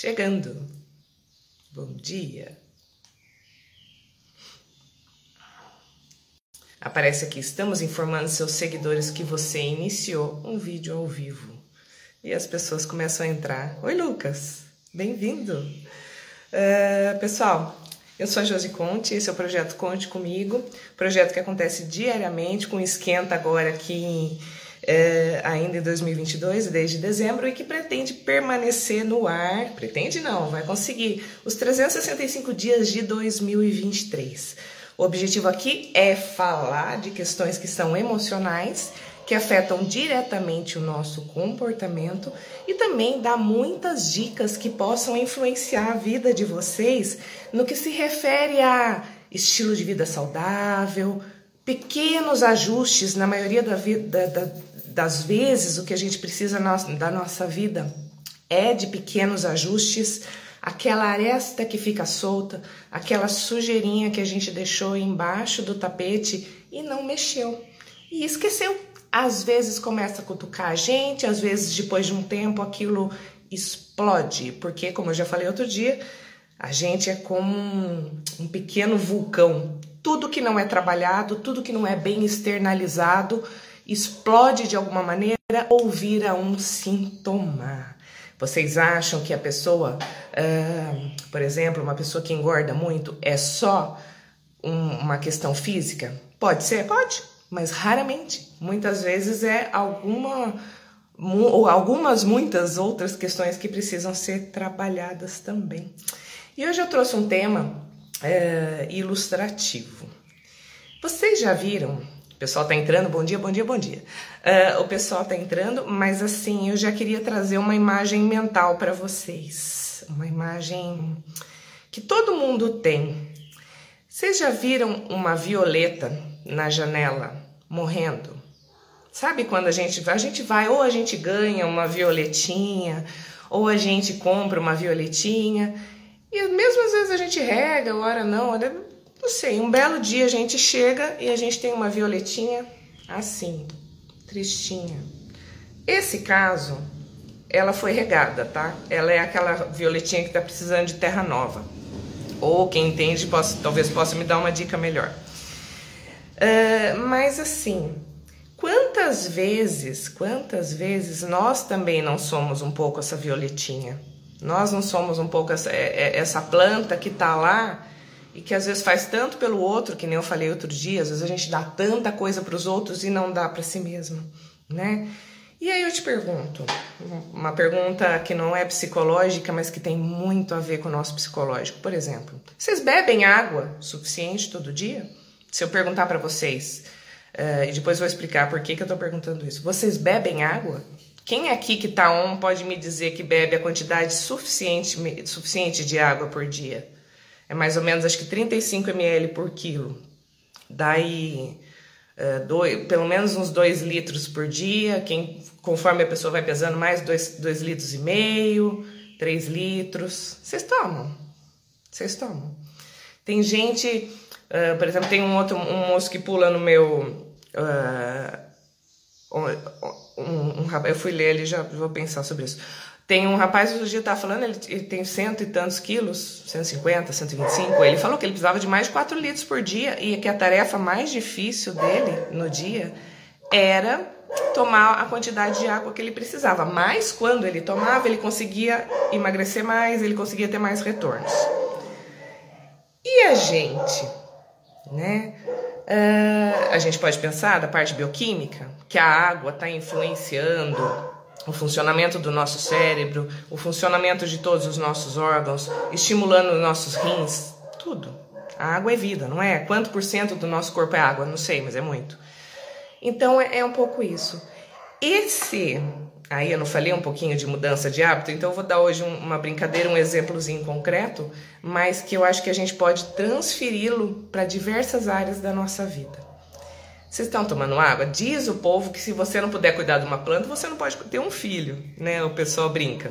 chegando. Bom dia. Aparece aqui, estamos informando seus seguidores que você iniciou um vídeo ao vivo. E as pessoas começam a entrar. Oi, Lucas, bem-vindo. Uh, pessoal, eu sou a Josi Conte, esse é o projeto Conte Comigo, projeto que acontece diariamente, com esquenta agora aqui em é, ainda em 2022, desde dezembro, e que pretende permanecer no ar. Pretende não, vai conseguir os 365 dias de 2023. O objetivo aqui é falar de questões que são emocionais, que afetam diretamente o nosso comportamento e também dar muitas dicas que possam influenciar a vida de vocês no que se refere a estilo de vida saudável, pequenos ajustes na maioria da vida, da, das vezes o que a gente precisa da nossa vida é de pequenos ajustes, aquela aresta que fica solta, aquela sujeirinha que a gente deixou embaixo do tapete e não mexeu e esqueceu. Às vezes começa a cutucar a gente, às vezes depois de um tempo aquilo explode, porque como eu já falei outro dia, a gente é como um, um pequeno vulcão. Tudo que não é trabalhado, tudo que não é bem externalizado, explode de alguma maneira ou vira um sintoma. Vocês acham que a pessoa, uh, por exemplo, uma pessoa que engorda muito é só um, uma questão física? Pode ser, pode, mas raramente. Muitas vezes é alguma ou algumas muitas outras questões que precisam ser trabalhadas também. E hoje eu trouxe um tema é, ilustrativo. Vocês já viram pessoal tá entrando, bom dia, bom dia, bom dia. Uh, o pessoal tá entrando, mas assim, eu já queria trazer uma imagem mental para vocês. Uma imagem que todo mundo tem. Vocês já viram uma violeta na janela morrendo? Sabe quando a gente vai, a gente vai, ou a gente ganha uma violetinha, ou a gente compra uma violetinha, e mesmo às vezes a gente rega, ora não, não sei, um belo dia a gente chega e a gente tem uma violetinha assim, tristinha. Esse caso, ela foi regada, tá? Ela é aquela violetinha que tá precisando de terra nova. Ou quem entende, talvez possa me dar uma dica melhor. Uh, mas assim, quantas vezes, quantas vezes nós também não somos um pouco essa violetinha? Nós não somos um pouco essa, é, é, essa planta que tá lá e que às vezes faz tanto pelo outro, que nem eu falei outro dia, às vezes a gente dá tanta coisa para os outros e não dá para si mesmo, né? E aí eu te pergunto, uma pergunta que não é psicológica, mas que tem muito a ver com o nosso psicológico. Por exemplo, vocês bebem água suficiente todo dia? Se eu perguntar para vocês, uh, e depois vou explicar por que, que eu tô perguntando isso. Vocês bebem água? Quem aqui que tá on pode me dizer que bebe a quantidade suficiente, suficiente de água por dia? É mais ou menos acho que 35 ml por quilo. Daí uh, dois, pelo menos uns 2 litros por dia. Quem, conforme a pessoa vai pesando mais, 2 litros e meio, 3 litros. Vocês tomam? Vocês tomam. Tem gente, uh, por exemplo, tem um outro um moço que pula no meu. Uh, um, um, um, eu fui ler ele já vou pensar sobre isso. Tem um rapaz, outro dia estava falando, ele, ele, tem cento e tantos quilos, 150, 125. Ele falou que ele precisava de mais de 4 litros por dia e que a tarefa mais difícil dele no dia era tomar a quantidade de água que ele precisava. Mas quando ele tomava, ele conseguia emagrecer mais, ele conseguia ter mais retornos. E a gente, né? Uh, a gente pode pensar da parte bioquímica, que a água está influenciando o funcionamento do nosso cérebro, o funcionamento de todos os nossos órgãos, estimulando os nossos rins, tudo. A água é vida, não é? Quanto por cento do nosso corpo é água? Não sei, mas é muito. Então é, é um pouco isso. Esse, aí eu não falei um pouquinho de mudança de hábito, então eu vou dar hoje um, uma brincadeira, um exemplozinho concreto, mas que eu acho que a gente pode transferi-lo para diversas áreas da nossa vida. Vocês estão tomando água? Diz o povo que se você não puder cuidar de uma planta, você não pode ter um filho, né? O pessoal brinca.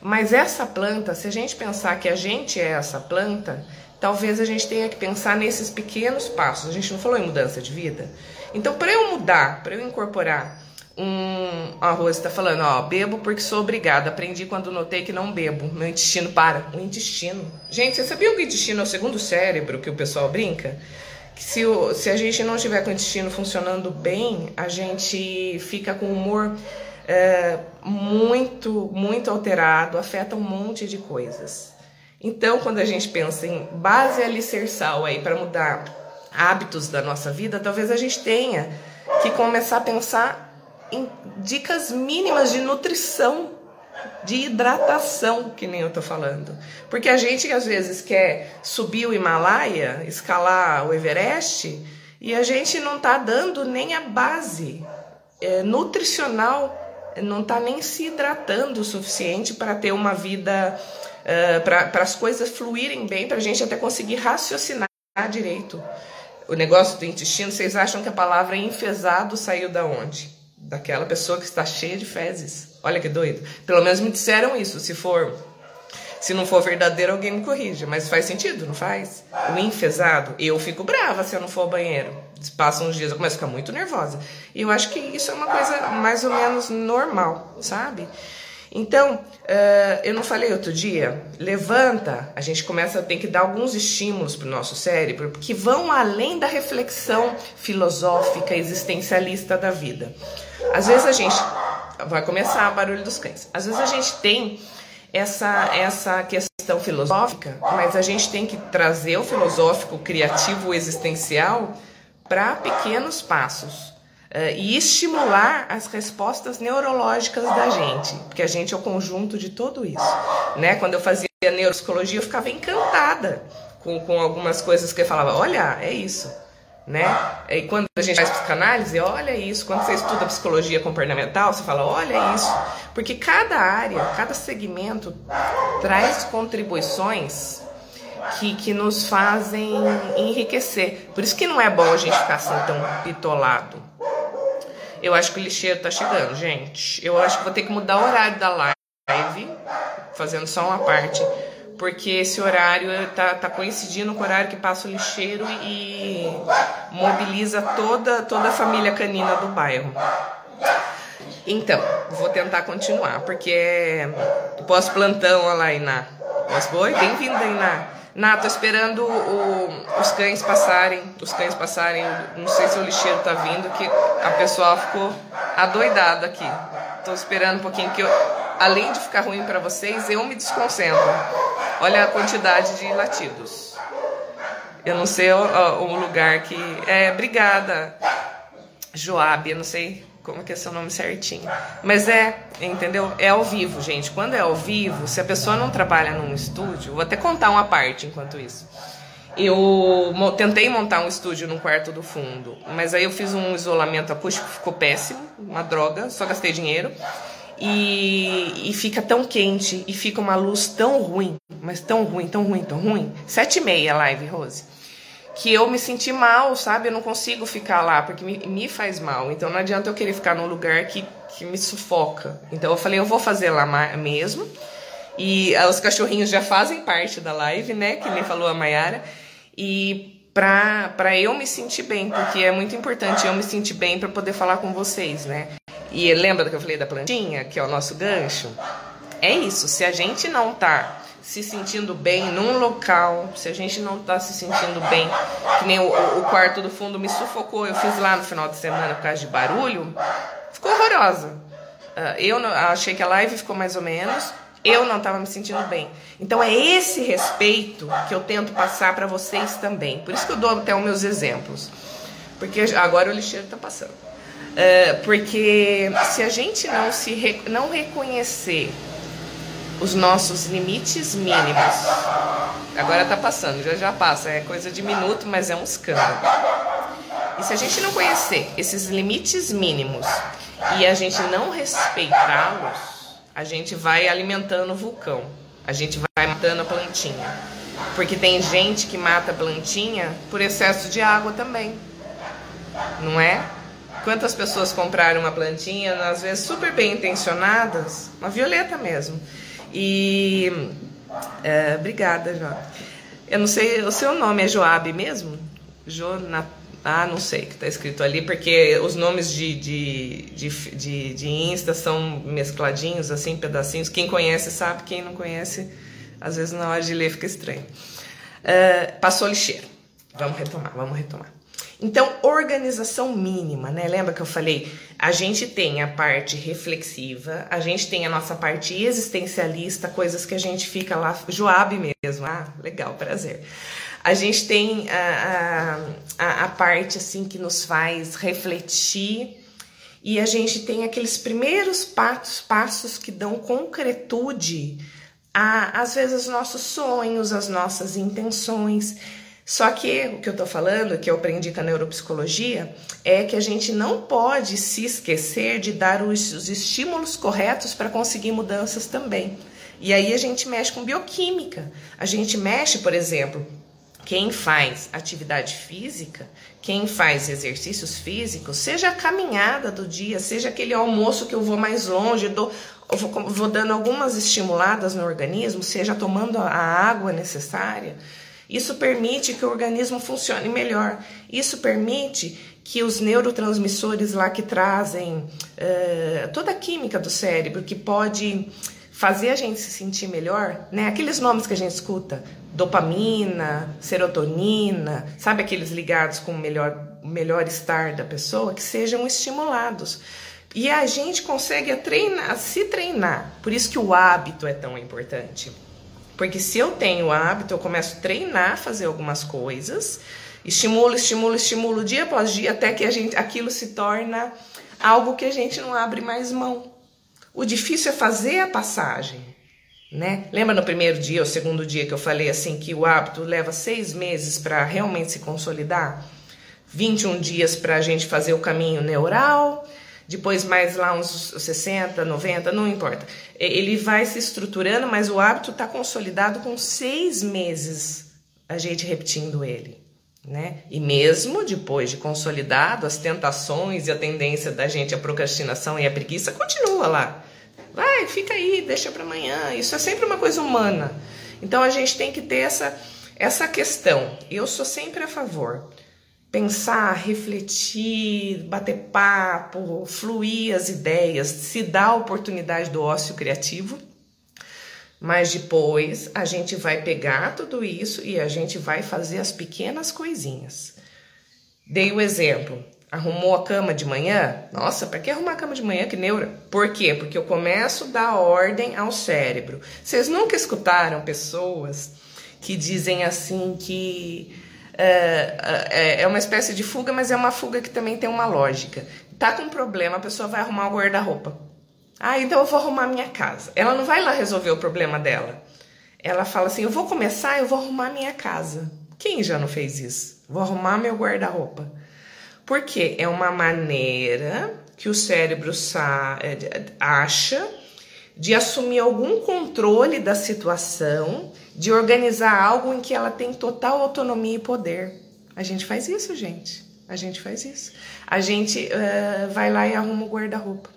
Mas essa planta, se a gente pensar que a gente é essa planta, talvez a gente tenha que pensar nesses pequenos passos. A gente não falou em mudança de vida? Então, para eu mudar, para eu incorporar um arroz está falando, ó, bebo porque sou obrigada. Aprendi quando notei que não bebo. Meu intestino para. O intestino. Gente, você sabia que o intestino é o segundo cérebro que o pessoal brinca? Que se, o, se a gente não tiver com o intestino funcionando bem, a gente fica com humor é, muito, muito alterado, afeta um monte de coisas. Então, quando a gente pensa em base alicerçal aí para mudar hábitos da nossa vida, talvez a gente tenha que começar a pensar em dicas mínimas de nutrição, de hidratação, que nem eu tô falando. Porque a gente às vezes quer subir o Himalaia, escalar o Everest, e a gente não tá dando nem a base é, nutricional, não tá nem se hidratando o suficiente para ter uma vida, uh, para as coisas fluírem bem, para a gente até conseguir raciocinar direito. O negócio do intestino, vocês acham que a palavra enfesado saiu da onde? daquela pessoa que está cheia de fezes. Olha que doido. Pelo menos me disseram isso. Se for, se não for verdadeiro, alguém me corrija. Mas faz sentido, não faz? O enfesado, eu fico brava se eu não for ao banheiro. Passam uns dias, eu começo a ficar muito nervosa. E eu acho que isso é uma coisa mais ou menos normal, sabe? Então, uh, eu não falei outro dia, levanta, a gente começa a ter que dar alguns estímulos para o nosso cérebro que vão além da reflexão filosófica, existencialista da vida. Às vezes a gente vai começar o barulho dos cães. Às vezes a gente tem essa essa questão filosófica, mas a gente tem que trazer o filosófico, o criativo, o existencial para pequenos passos. Uh, e estimular as respostas neurológicas da gente, porque a gente é o conjunto de tudo isso. Né? Quando eu fazia neuropsicologia, eu ficava encantada com, com algumas coisas que eu falava: olha, é isso né? E quando a gente faz psicanálise, olha isso. Quando você estuda psicologia comportamental, você fala, olha isso. Porque cada área, cada segmento traz contribuições que, que nos fazem enriquecer. Por isso que não é bom a gente ficar assim tão pitolado. Eu acho que o lixeiro tá chegando, gente. Eu acho que vou ter que mudar o horário da live, fazendo só uma parte porque esse horário tá, tá coincidindo com o horário que passa o lixeiro e mobiliza toda, toda a família canina do bairro. Então, vou tentar continuar, porque é pós-plantão, olha lá, Iná. Pós-boi, bem-vinda, Iná. Ná, tô esperando o, os cães passarem, os cães passarem, não sei se o lixeiro tá vindo, que a pessoa ficou adoidada aqui. Tô esperando um pouquinho, que eu, além de ficar ruim para vocês, eu me desconcentro. Olha a quantidade de latidos. Eu não sei o, o lugar que. É, obrigada, Joab, eu não sei como que é seu nome certinho. Mas é, entendeu? É ao vivo, gente. Quando é ao vivo, se a pessoa não trabalha num estúdio, vou até contar uma parte enquanto isso. Eu tentei montar um estúdio no quarto do fundo, mas aí eu fiz um isolamento acústico, ficou péssimo, uma droga, só gastei dinheiro e, e fica tão quente e fica uma luz tão ruim, mas tão ruim, tão ruim, tão ruim. Sete e meia live, Rose. Que eu me senti mal, sabe? Eu não consigo ficar lá porque me, me faz mal. Então não adianta eu querer ficar num lugar que, que me sufoca. Então eu falei, eu vou fazer lá mesmo. E ah, os cachorrinhos já fazem parte da live, né? Que nem falou a Mayara. E pra, pra eu me sentir bem, porque é muito importante eu me sentir bem para poder falar com vocês, né? E lembra do que eu falei da plantinha, que é o nosso gancho? É isso, se a gente não tá se sentindo bem num local, se a gente não tá se sentindo bem, que nem o, o quarto do fundo me sufocou, eu fiz lá no final de semana por causa de barulho, ficou horrorosa. Uh, eu achei que a live ficou mais ou menos, eu não estava me sentindo bem. Então é esse respeito que eu tento passar para vocês também. Por isso que eu dou até os meus exemplos. Porque agora o lixeiro está passando. Uh, porque se a gente não se não reconhecer os nossos limites mínimos, agora está passando, já já passa, é coisa de minuto, mas é um escândalo. E se a gente não conhecer esses limites mínimos e a gente não respeitá-los, a gente vai alimentando o vulcão, a gente vai matando a plantinha. Porque tem gente que mata a plantinha por excesso de água também. Não é? Quantas pessoas compraram uma plantinha, às vezes super bem intencionadas, uma violeta mesmo. E. É, obrigada, Joab. Eu não sei, o seu nome é Joab mesmo? Jonathan. Ah, não sei o que está escrito ali, porque os nomes de, de, de, de, de Insta são mescladinhos, assim, pedacinhos. Quem conhece sabe, quem não conhece, às vezes na hora de ler fica estranho. Uh, passou lixeira. Vamos retomar, vamos retomar. Então, organização mínima, né? Lembra que eu falei? A gente tem a parte reflexiva, a gente tem a nossa parte existencialista, coisas que a gente fica lá, Joab mesmo. Ah, legal, prazer. A gente tem a, a, a parte assim que nos faz refletir e a gente tem aqueles primeiros passos, passos que dão concretude a, às vezes, os nossos sonhos, as nossas intenções. Só que o que eu estou falando, que eu aprendi com a neuropsicologia, é que a gente não pode se esquecer de dar os, os estímulos corretos para conseguir mudanças também. E aí a gente mexe com bioquímica. A gente mexe, por exemplo, quem faz atividade física, quem faz exercícios físicos, seja a caminhada do dia, seja aquele almoço que eu vou mais longe, dou, vou, vou dando algumas estimuladas no organismo, seja tomando a água necessária isso permite que o organismo funcione melhor. Isso permite que os neurotransmissores lá que trazem uh, toda a química do cérebro, que pode fazer a gente se sentir melhor, né? Aqueles nomes que a gente escuta, dopamina, serotonina, sabe aqueles ligados com o melhor, melhor estar da pessoa, que sejam estimulados. E a gente consegue treinar, se treinar. Por isso que o hábito é tão importante. Porque se eu tenho o hábito, eu começo a treinar, a fazer algumas coisas, estimulo, estimulo, estimulo dia após dia, até que a gente, aquilo se torna algo que a gente não abre mais mão. O difícil é fazer a passagem, né? Lembra no primeiro dia ou segundo dia que eu falei assim que o hábito leva seis meses para realmente se consolidar? 21 dias para a gente fazer o caminho neural, depois mais lá uns 60, 90, não importa. Ele vai se estruturando, mas o hábito está consolidado com seis meses a gente repetindo ele. Né? E mesmo depois de consolidado, as tentações e a tendência da gente, a procrastinação e a preguiça continua lá. Vai, fica aí, deixa para amanhã. Isso é sempre uma coisa humana. Então a gente tem que ter essa, essa questão. Eu sou sempre a favor pensar, refletir, bater papo, fluir as ideias, se dar a oportunidade do ócio criativo. Mas depois a gente vai pegar tudo isso e a gente vai fazer as pequenas coisinhas. Dei o exemplo. Arrumou a cama de manhã? Nossa, para que arrumar a cama de manhã? Que neura. Por quê? Porque eu começo a dar ordem ao cérebro. Vocês nunca escutaram pessoas que dizem assim que é, é, é uma espécie de fuga, mas é uma fuga que também tem uma lógica. Tá com um problema, a pessoa vai arrumar o guarda-roupa. Ah, então eu vou arrumar minha casa. Ela não vai lá resolver o problema dela. Ela fala assim: eu vou começar, eu vou arrumar minha casa. Quem já não fez isso? Vou arrumar meu guarda-roupa. Porque é uma maneira que o cérebro é, acha de assumir algum controle da situação de organizar algo em que ela tem total autonomia e poder. A gente faz isso, gente. A gente faz isso. A gente uh, vai lá e arruma o guarda-roupa.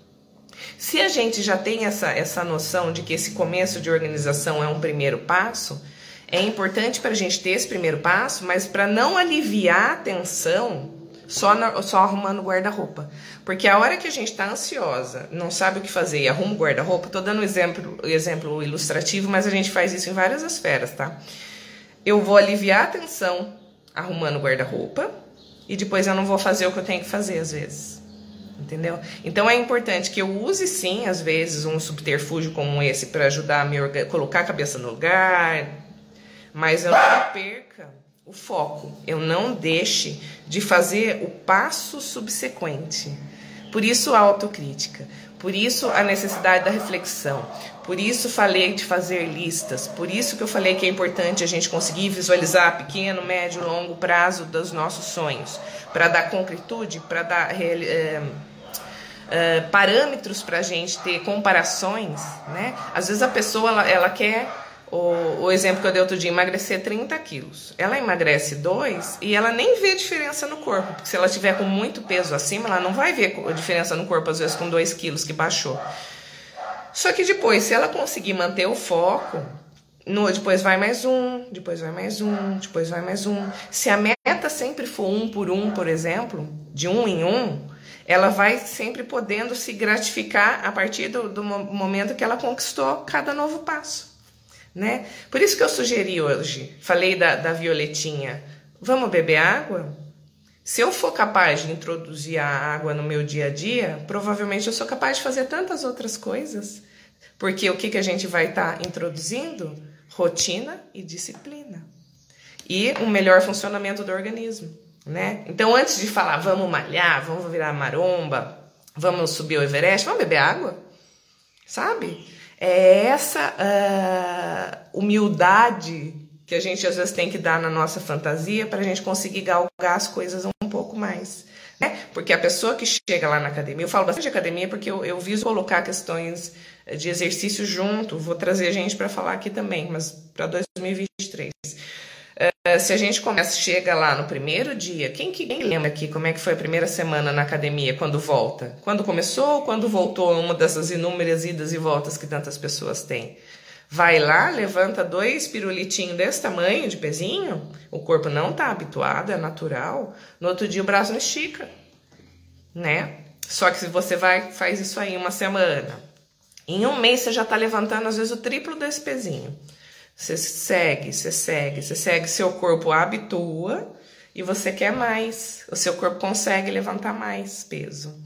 Se a gente já tem essa, essa noção de que esse começo de organização é um primeiro passo, é importante para a gente ter esse primeiro passo, mas para não aliviar a tensão só, na, só arrumando guarda-roupa. Porque a hora que a gente está ansiosa, não sabe o que fazer e arruma o guarda-roupa, tô dando um exemplo, exemplo ilustrativo, mas a gente faz isso em várias esferas, tá? Eu vou aliviar a tensão arrumando guarda-roupa e depois eu não vou fazer o que eu tenho que fazer às vezes. Entendeu? Então é importante que eu use sim, às vezes, um subterfúgio como esse para ajudar a me colocar a cabeça no lugar, mas eu não perca o foco. Eu não deixe de fazer o passo subsequente. Por isso a autocrítica, por isso a necessidade da reflexão, por isso falei de fazer listas, por isso que eu falei que é importante a gente conseguir visualizar pequeno, médio, longo prazo dos nossos sonhos, para dar concretude, para dar é, é, parâmetros para a gente ter comparações, né? Às vezes a pessoa ela, ela quer o, o, exemplo que eu dei outro dia, emagrecer 30 quilos. Ela emagrece 2 e ela nem vê diferença no corpo, porque se ela tiver com muito peso acima, ela não vai ver a diferença no corpo, às vezes com 2 quilos que baixou. Só que depois, se ela conseguir manter o foco, no, depois vai mais um, depois vai mais um, depois vai mais um. Se a meta sempre for um por um, por exemplo, de um em um, ela vai sempre podendo se gratificar a partir do, do momento que ela conquistou cada novo passo. Né? Por isso que eu sugeri hoje, falei da, da violetinha, vamos beber água? Se eu for capaz de introduzir a água no meu dia a dia, provavelmente eu sou capaz de fazer tantas outras coisas. Porque o que, que a gente vai estar tá introduzindo? Rotina e disciplina. E um melhor funcionamento do organismo né? Então, antes de falar, vamos malhar, vamos virar maromba, vamos subir o Everest, vamos beber água, sabe? É essa uh, humildade que a gente às vezes tem que dar na nossa fantasia para a gente conseguir galgar as coisas um pouco mais. Né? Porque a pessoa que chega lá na academia, eu falo bastante de academia porque eu, eu viso colocar questões de exercício junto, vou trazer gente para falar aqui também, mas para 2023. Uh, se a gente começa, chega lá no primeiro dia, quem que quem lembra aqui como é que foi a primeira semana na academia quando volta? Quando começou ou quando voltou uma dessas inúmeras idas e voltas que tantas pessoas têm? Vai lá, levanta dois pirulitinhos desse tamanho de pezinho, o corpo não está habituado, é natural. No outro dia o braço não estica, né? Só que se você vai, faz isso aí uma semana, em um mês você já está levantando às vezes o triplo desse pezinho. Você segue, você segue, você segue, seu corpo habitua e você quer mais. O seu corpo consegue levantar mais peso.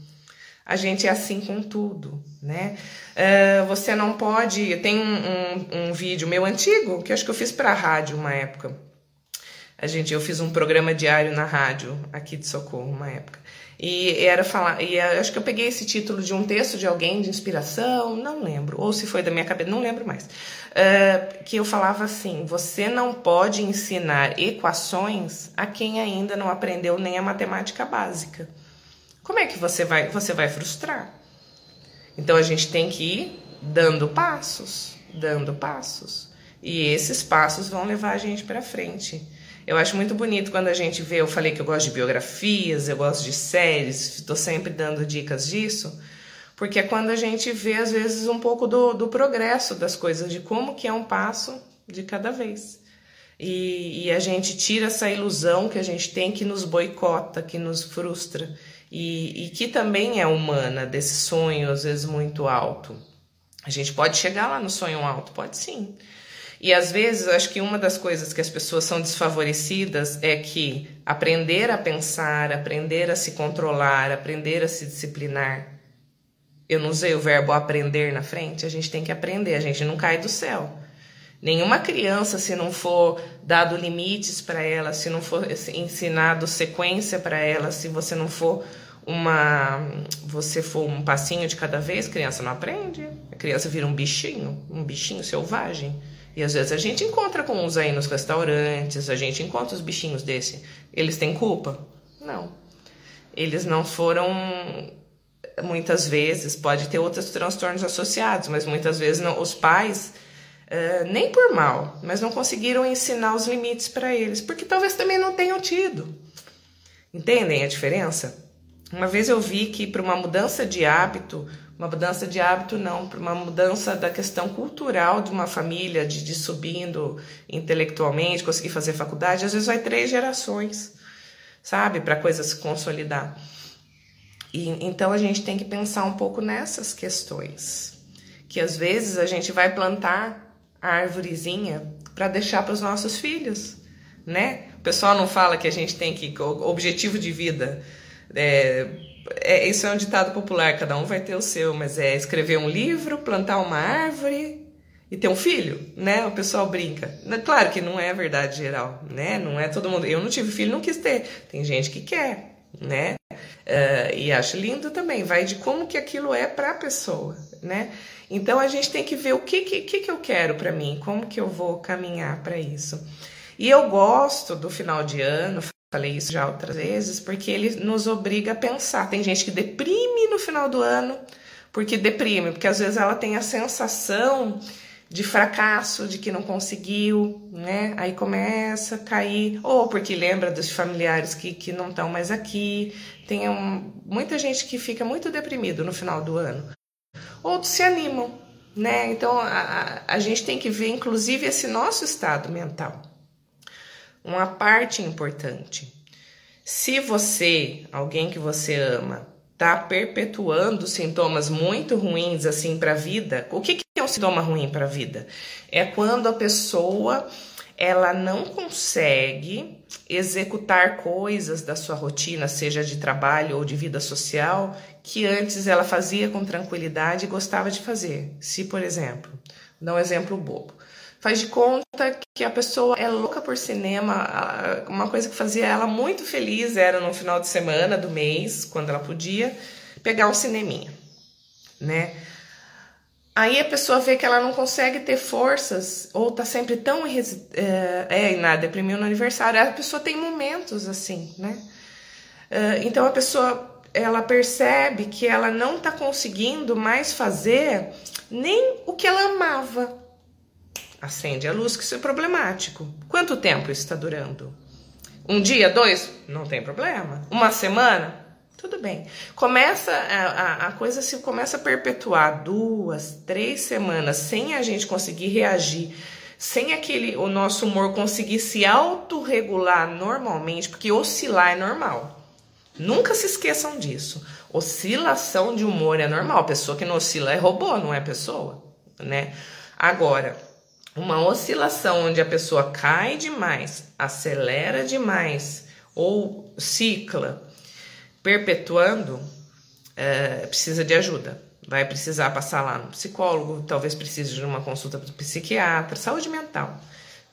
A gente é assim com tudo, né? Uh, você não pode. Tem um, um, um, vídeo meu antigo que acho que eu fiz para rádio uma época. A gente, eu fiz um programa diário na rádio aqui de Socorro uma época. E era falar, e acho que eu peguei esse título de um texto de alguém de inspiração, não lembro, ou se foi da minha cabeça, não lembro mais. Uh, que eu falava assim: você não pode ensinar equações a quem ainda não aprendeu nem a matemática básica. Como é que você vai? Você vai frustrar. Então a gente tem que ir dando passos, dando passos. E esses passos vão levar a gente para frente. Eu acho muito bonito quando a gente vê, eu falei que eu gosto de biografias, eu gosto de séries, estou sempre dando dicas disso, porque é quando a gente vê, às vezes, um pouco do, do progresso das coisas, de como que é um passo de cada vez. E, e, a gente tira essa ilusão que a gente tem que nos boicota, que nos frustra, e, e que também é humana, desse sonho, às vezes, muito alto. A gente pode chegar lá no sonho alto? Pode sim. E às vezes, acho que uma das coisas que as pessoas são desfavorecidas é que aprender a pensar, aprender a se controlar, aprender a se disciplinar. Eu não usei o verbo aprender na frente, a gente tem que aprender, a gente não cai do céu. Nenhuma criança, se não for dado limites para ela, se não for ensinado sequência para ela, se você não for uma você for um passinho de cada vez, criança não aprende. A criança vira um bichinho, um bichinho selvagem. E às vezes a gente encontra com uns aí nos restaurantes, a gente encontra os bichinhos desse. Eles têm culpa? Não. Eles não foram. Muitas vezes, pode ter outros transtornos associados, mas muitas vezes não, os pais, uh, nem por mal, mas não conseguiram ensinar os limites para eles, porque talvez também não tenham tido. Entendem a diferença? Uma vez eu vi que para uma mudança de hábito, uma mudança de hábito não, para uma mudança da questão cultural de uma família, de, de subindo intelectualmente, conseguir fazer faculdade, às vezes vai três gerações, sabe, para a coisa se consolidar. E, então a gente tem que pensar um pouco nessas questões, que às vezes a gente vai plantar a árvorezinha para deixar para os nossos filhos, né? O pessoal não fala que a gente tem que objetivo de vida é, é, isso é um ditado popular, cada um vai ter o seu, mas é escrever um livro, plantar uma árvore e ter um filho, né? O pessoal brinca. Claro que não é verdade geral, né? Não é todo mundo. Eu não tive filho, não quis ter. Tem gente que quer, né? Uh, e acho lindo também. Vai de como que aquilo é para a pessoa, né? Então a gente tem que ver o que que, que, que eu quero para mim, como que eu vou caminhar para isso. E eu gosto do final de ano, Falei isso já outras vezes, porque ele nos obriga a pensar. Tem gente que deprime no final do ano, porque deprime, porque às vezes ela tem a sensação de fracasso, de que não conseguiu, né? Aí começa a cair, ou porque lembra dos familiares que, que não estão mais aqui. Tem um, muita gente que fica muito deprimido no final do ano. Outros se animam, né? Então a, a, gente tem que ver, inclusive, esse nosso estado mental uma parte importante. Se você, alguém que você ama, tá perpetuando sintomas muito ruins assim para a vida, o que, que é um sintoma ruim para a vida? É quando a pessoa ela não consegue executar coisas da sua rotina, seja de trabalho ou de vida social, que antes ela fazia com tranquilidade e gostava de fazer. Se, por exemplo, dá um exemplo bobo. Faz de conta que a pessoa é louca por cinema, uma coisa que fazia ela muito feliz era no final de semana do mês, quando ela podia, pegar um cineminha, né? Aí a pessoa vê que ela não consegue ter forças, ou tá sempre tão. É, é nada, deprimiu no aniversário. A pessoa tem momentos assim, né? É, então a pessoa ela percebe que ela não tá conseguindo mais fazer nem o que ela amava. Acende a luz, que isso é problemático. Quanto tempo isso está durando? Um dia, dois? Não tem problema. Uma semana? Tudo bem. Começa a, a, a, coisa se começa a perpetuar duas, três semanas sem a gente conseguir reagir, sem aquele o nosso humor conseguir se autorregular normalmente, porque oscilar é normal. Nunca se esqueçam disso. Oscilação de humor é normal. Pessoa que não oscila é robô, não é pessoa, né? Agora, uma oscilação onde a pessoa cai demais, acelera demais ou cicla perpetuando, é, precisa de ajuda. Vai precisar passar lá no psicólogo, talvez precise de uma consulta para o psiquiatra, saúde mental,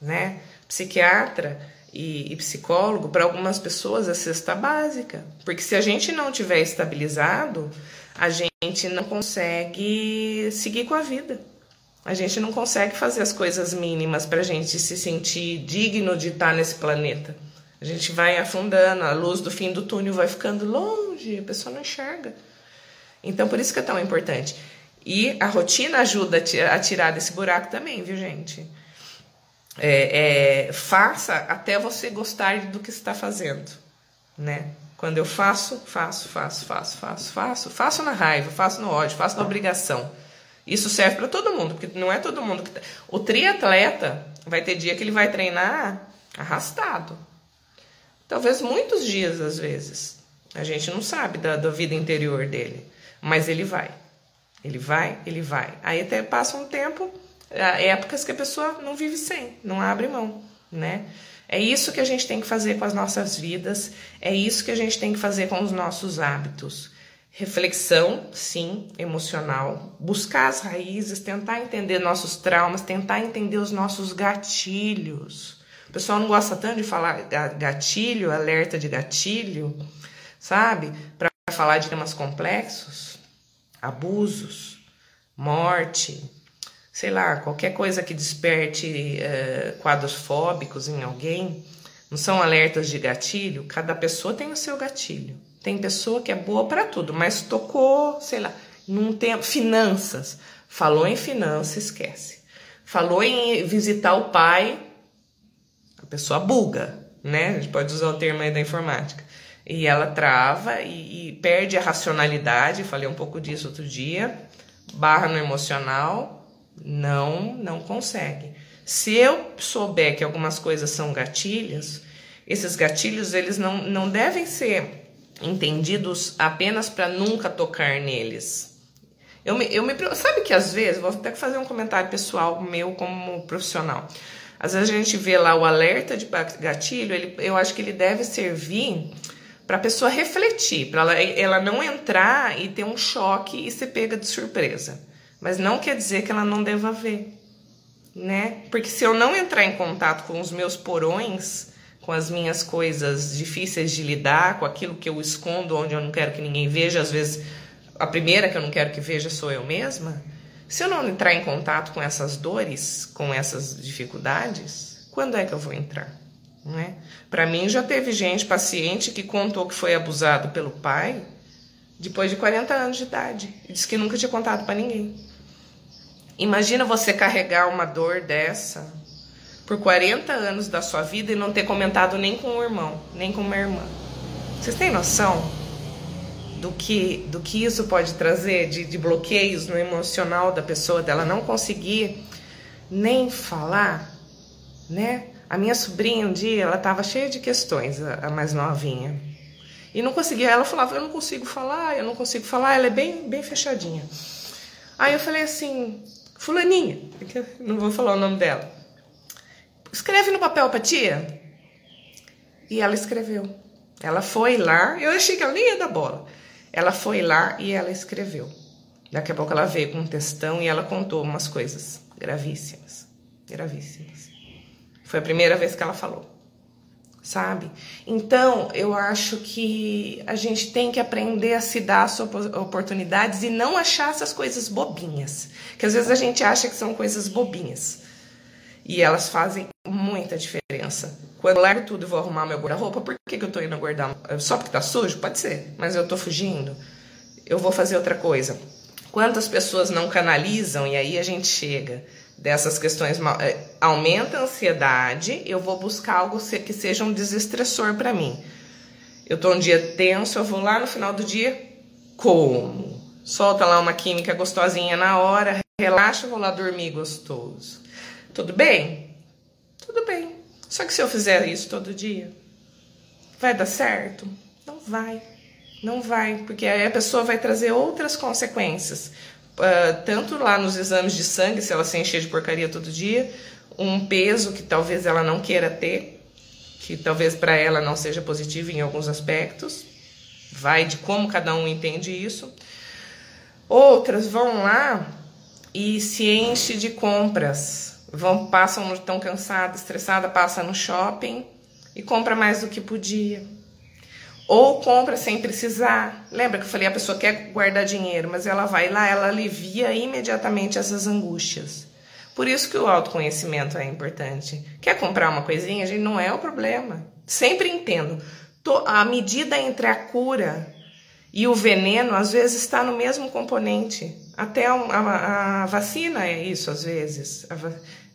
né? Psiquiatra e, e psicólogo, para algumas pessoas, é cesta básica. Porque se a gente não tiver estabilizado, a gente não consegue seguir com a vida. A gente não consegue fazer as coisas mínimas para a gente se sentir digno de estar nesse planeta. A gente vai afundando, a luz do fim do túnel vai ficando longe, a pessoa não enxerga. Então, por isso que é tão importante. E a rotina ajuda a tirar desse buraco também, viu, gente? É, é, faça até você gostar do que está fazendo, né? Quando eu faço, faço, faço, faço, faço, faço, faço na raiva, faço no ódio, faço na obrigação. Isso serve para todo mundo, porque não é todo mundo que. Tá... O triatleta vai ter dia que ele vai treinar arrastado. Talvez muitos dias, às vezes. A gente não sabe da, da vida interior dele. Mas ele vai. Ele vai, ele vai. Aí até passa um tempo, épocas que a pessoa não vive sem, não abre mão, né? É isso que a gente tem que fazer com as nossas vidas, é isso que a gente tem que fazer com os nossos hábitos. Reflexão, sim, emocional, buscar as raízes, tentar entender nossos traumas, tentar entender os nossos gatilhos. O pessoal não gosta tanto de falar gatilho, alerta de gatilho, sabe? Para falar de temas complexos, abusos, morte, sei lá, qualquer coisa que desperte uh, quadros fóbicos em alguém. Não são alertas de gatilho? Cada pessoa tem o seu gatilho. Tem pessoa que é boa para tudo, mas tocou, sei lá, num tempo. Finanças. Falou em finanças, esquece. Falou em visitar o pai, pessoa buga, né? A gente pode usar o termo aí da informática. E ela trava e, e perde a racionalidade, falei um pouco disso outro dia, barra no emocional, não, não consegue. Se eu souber que algumas coisas são gatilhos, esses gatilhos eles não, não devem ser entendidos apenas para nunca tocar neles. Eu me, eu me, sabe que às vezes, vou até fazer um comentário pessoal meu como profissional. Às vezes a gente vê lá o alerta de gatilho, ele, eu acho que ele deve servir para a pessoa refletir, para ela, ela não entrar e ter um choque e ser pega de surpresa. Mas não quer dizer que ela não deva ver, né? Porque se eu não entrar em contato com os meus porões, com as minhas coisas difíceis de lidar, com aquilo que eu escondo onde eu não quero que ninguém veja, às vezes a primeira que eu não quero que veja sou eu mesma, se eu não entrar em contato com essas dores, com essas dificuldades, quando é que eu vou entrar? Não é? Para mim já teve gente, paciente, que contou que foi abusado pelo pai depois de 40 anos de idade e disse que nunca tinha contado para ninguém. Imagina você carregar uma dor dessa por 40 anos da sua vida e não ter comentado nem com o irmão, nem com uma irmã. Vocês têm noção? do que, do que isso pode trazer de, de bloqueios no emocional da pessoa, dela não conseguir nem falar, né? A minha sobrinha um dia, ela estava cheia de questões, a, a mais novinha. E não conseguia, ela falava, eu não consigo falar, eu não consigo falar, ela é bem, bem fechadinha. Aí eu falei assim, fulaninha, não vou falar o nome dela. Escreve no papel pra tia. E ela escreveu. Ela foi lá, eu achei que ela nem ia dar bola. Ela foi lá e ela escreveu. Daqui a pouco ela veio com um textão e ela contou umas coisas gravíssimas. Gravíssimas. Foi a primeira vez que ela falou. Sabe? Então, eu acho que a gente tem que aprender a se dar as oportunidades e não achar essas coisas bobinhas. Que às vezes a gente acha que são coisas bobinhas. E elas fazem muita diferença. Quando eu largo tudo e vou arrumar meu guarda-roupa, por que, que eu tô indo guardar? Só porque tá sujo? Pode ser, mas eu tô fugindo. Eu vou fazer outra coisa. Quantas pessoas não canalizam e aí a gente chega dessas questões eh, aumenta a ansiedade, eu vou buscar algo que seja um desestressor para mim. Eu tô um dia tenso, eu vou lá no final do dia, como? Solta lá uma química gostosinha na hora, relaxa, vou lá dormir gostoso. Tudo bem? Tudo bem. Só que se eu fizer isso todo dia, vai dar certo? Não vai. Não vai, porque aí a pessoa vai trazer outras consequências. Uh, tanto lá nos exames de sangue, se ela se encher de porcaria todo dia, um peso que talvez ela não queira ter, que talvez para ela não seja positivo em alguns aspectos, vai de como cada um entende isso. Outras vão lá e se enche de compras vão passam tão cansada, estressada, passa no shopping e compra mais do que podia. Ou compra sem precisar. Lembra que eu falei a pessoa quer guardar dinheiro, mas ela vai lá, ela alivia imediatamente essas angústias. Por isso que o autoconhecimento é importante. Quer comprar uma coisinha, gente, não é o problema. Sempre entendo. A medida entre a cura e o veneno, às vezes, está no mesmo componente. Até a, a, a vacina é isso, às vezes. A,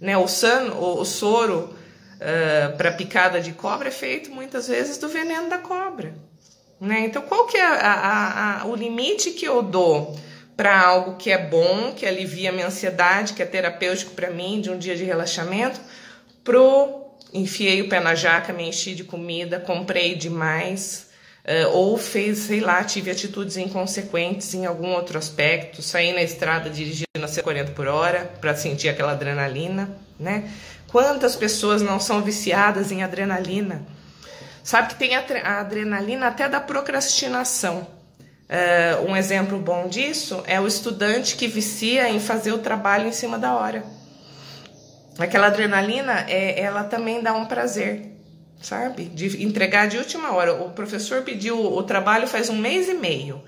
né? O, san, o, o soro uh, para picada de cobra é feito muitas vezes do veneno da cobra. Né? Então, qual que é a, a, o limite que eu dou para algo que é bom, que alivia a minha ansiedade, que é terapêutico para mim, de um dia de relaxamento, pro enfiei o pé na jaca, me enchi de comida, comprei demais, uh, ou fez, sei lá, tive atitudes inconsequentes em algum outro aspecto, saí na estrada dirigindo a 140 por hora para sentir aquela adrenalina, né? Quantas pessoas não são viciadas em adrenalina? Sabe que tem a adrenalina até da procrastinação. Uh, um exemplo bom disso é o estudante que vicia em fazer o trabalho em cima da hora. Aquela adrenalina, é, ela também dá um prazer sabe? De entregar de última hora. O professor pediu o trabalho faz um mês e meio.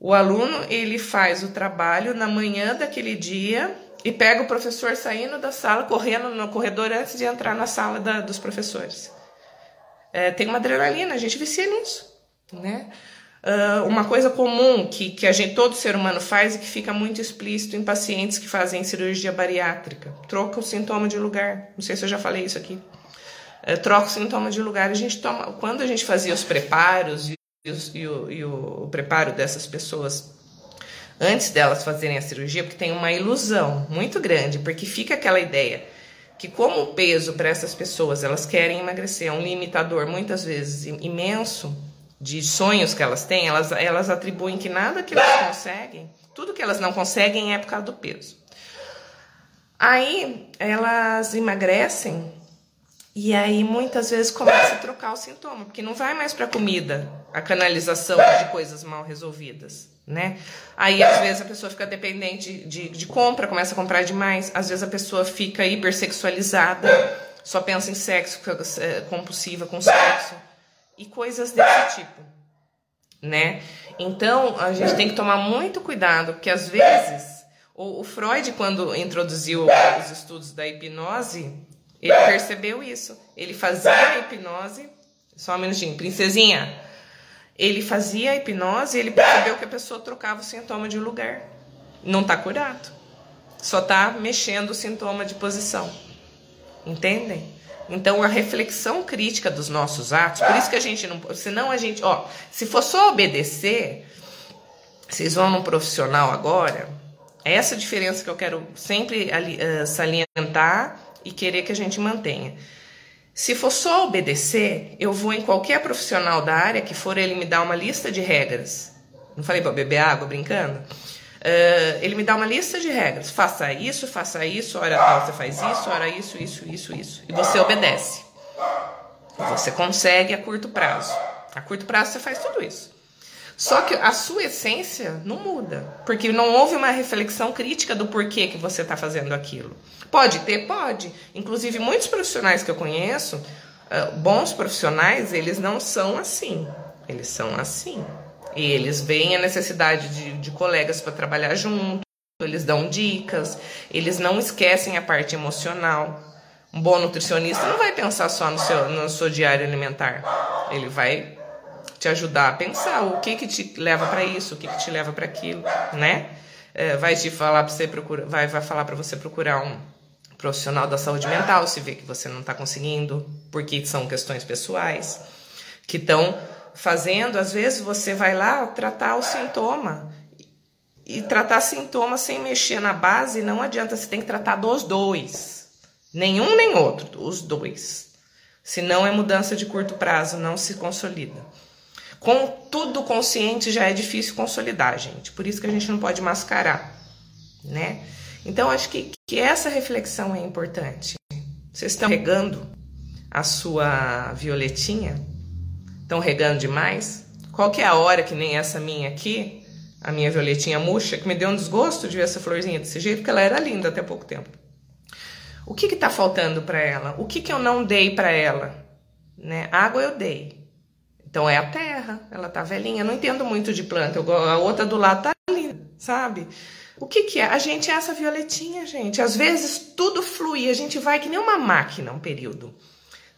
O aluno ele faz o trabalho na manhã daquele dia e pega o professor saindo da sala, correndo no corredor antes de entrar na sala da, dos professores. É, tem uma adrenalina, a gente vicia nisso, né? Uh, uma coisa comum que, que a gente, todo ser humano faz e que fica muito explícito em pacientes que fazem cirurgia bariátrica. Troca o sintoma de lugar. Não sei se eu já falei isso aqui troca o sintoma de lugar. A gente toma, quando a gente fazia os preparos e, e, o, e o preparo dessas pessoas antes delas fazerem a cirurgia, porque tem uma ilusão muito grande, porque fica aquela ideia que como o peso para essas pessoas, elas querem emagrecer, é um limitador muitas vezes imenso de sonhos que elas têm, elas, elas atribuem que nada que elas conseguem, tudo que elas não conseguem é por causa do peso. Aí elas emagrecem e aí muitas vezes começa a trocar o sintoma, porque não vai mais para comida, a canalização de coisas mal resolvidas, né? Aí às vezes a pessoa fica dependente de, de compra, começa a comprar demais, às vezes a pessoa fica hipersexualizada, só pensa em sexo, é, compulsiva com sexo e coisas desse tipo, né? Então a gente tem que tomar muito cuidado, porque às vezes o, o Freud, quando introduziu os estudos da hipnose, ele percebeu isso. Ele fazia a hipnose. Só um minutinho, princesinha. Ele fazia a hipnose e ele percebeu que a pessoa trocava o sintoma de lugar. Não está curado. Só está mexendo o sintoma de posição. Entendem? Então a reflexão crítica dos nossos atos, por isso que a gente não. Senão a gente. Ó, se for só obedecer, vocês vão num profissional agora. É essa diferença que eu quero sempre uh, salientar e querer que a gente mantenha. Se for só obedecer, eu vou em qualquer profissional da área que for ele me dar uma lista de regras. Não falei para beber água brincando? Uh, ele me dá uma lista de regras. Faça isso, faça isso, hora tal você faz isso, hora isso, isso, isso, isso. E você obedece. Você consegue a curto prazo. A curto prazo você faz tudo isso. Só que a sua essência não muda, porque não houve uma reflexão crítica do porquê que você está fazendo aquilo. Pode ter, pode. Inclusive, muitos profissionais que eu conheço, uh, bons profissionais, eles não são assim. Eles são assim. E eles veem a necessidade de, de colegas para trabalhar junto, eles dão dicas, eles não esquecem a parte emocional. Um bom nutricionista não vai pensar só no seu, no seu diário alimentar. Ele vai te ajudar a pensar o que que te leva para isso, o que que te leva para aquilo, né? É, vai te falar para você procurar, vai, vai falar para você procurar um profissional da saúde mental se vê que você não está conseguindo, porque são questões pessoais que estão fazendo. Às vezes você vai lá tratar o sintoma e tratar sintoma sem mexer na base não adianta. Você tem que tratar dos dois, nenhum nem outro, os dois. Senão é mudança de curto prazo, não se consolida. Com tudo consciente já é difícil consolidar, gente. Por isso que a gente não pode mascarar, né? Então acho que, que essa reflexão é importante. Vocês estão regando a sua violetinha? Estão regando demais? Qual que é a hora que nem essa minha aqui, a minha violetinha murcha, que me deu um desgosto de ver essa florzinha desse jeito, porque ela era linda até pouco tempo. O que está faltando para ela? O que, que eu não dei para ela? Né? Água eu dei. Então é a terra, ela tá velhinha. Eu não entendo muito de planta. Eu, a outra do lado tá linda, sabe? O que, que é? A gente é essa violetinha, gente. Às vezes tudo flui, a gente vai que nem uma máquina um período.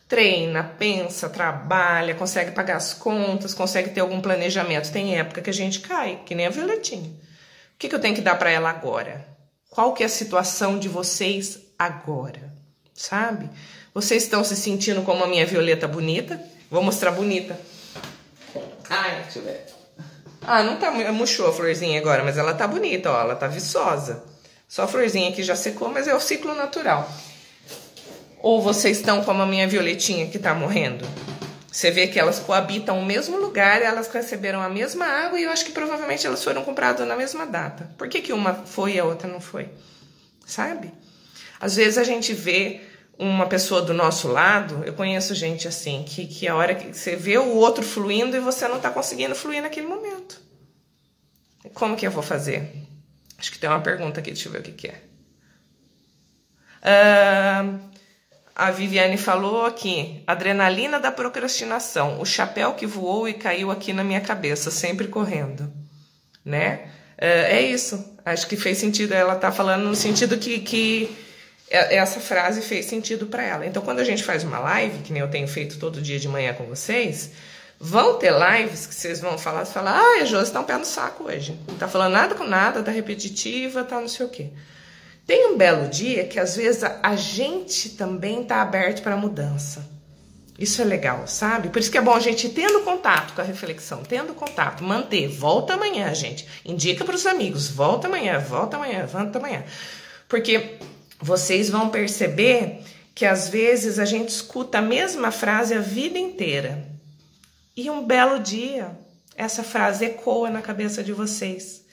Treina, pensa, trabalha, consegue pagar as contas, consegue ter algum planejamento. Tem época que a gente cai, que nem a violetinha. O que, que eu tenho que dar para ela agora? Qual que é a situação de vocês agora? Sabe? Vocês estão se sentindo como a minha violeta bonita? Vou mostrar bonita. Ai, deixa eu ver. Ah, não tá murchou a florzinha agora, mas ela tá bonita, ó, ela tá viçosa. Só a florzinha que já secou, mas é o ciclo natural. Ou vocês estão como a minha violetinha que tá morrendo? Você vê que elas coabitam o mesmo lugar, elas receberam a mesma água e eu acho que provavelmente elas foram compradas na mesma data. Por que, que uma foi e a outra não foi? Sabe? Às vezes a gente vê uma pessoa do nosso lado, eu conheço gente assim, que, que a hora que você vê o outro fluindo e você não está conseguindo fluir naquele momento. Como que eu vou fazer? Acho que tem uma pergunta aqui, deixa eu ver o que, que é. Uh, a Viviane falou aqui, adrenalina da procrastinação, o chapéu que voou e caiu aqui na minha cabeça, sempre correndo, né? Uh, é isso, acho que fez sentido, ela tá falando no sentido que, que essa frase fez sentido para ela. Então, quando a gente faz uma live, que nem eu tenho feito todo dia de manhã com vocês, vão ter lives que vocês vão falar, falar, ah, a Josi tá um pé no saco hoje. Não tá falando nada com nada, tá repetitiva, tá não sei o quê. Tem um belo dia que às vezes a gente também tá aberto para mudança. Isso é legal, sabe? Por isso que é bom a gente tendo contato com a reflexão, tendo contato, manter. Volta amanhã, gente. Indica para os amigos. Volta amanhã, volta amanhã, volta amanhã. Porque vocês vão perceber que às vezes a gente escuta a mesma frase a vida inteira. E um belo dia, essa frase ecoa na cabeça de vocês.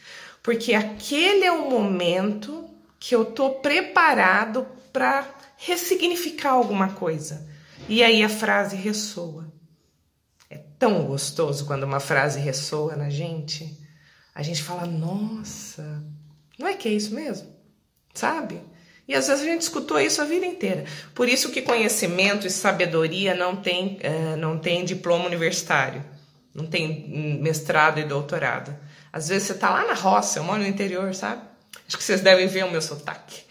Porque aquele é o momento que eu tô preparado para ressignificar alguma coisa. E aí a frase ressoa. É tão gostoso quando uma frase ressoa na gente. A gente fala, nossa, não é que é isso mesmo? Sabe? E às vezes a gente escutou isso a vida inteira. Por isso que conhecimento e sabedoria não tem, uh, não tem diploma universitário, não tem mestrado e doutorado. Às vezes você está lá na roça, eu moro no interior, sabe? Acho que vocês devem ver o meu sotaque.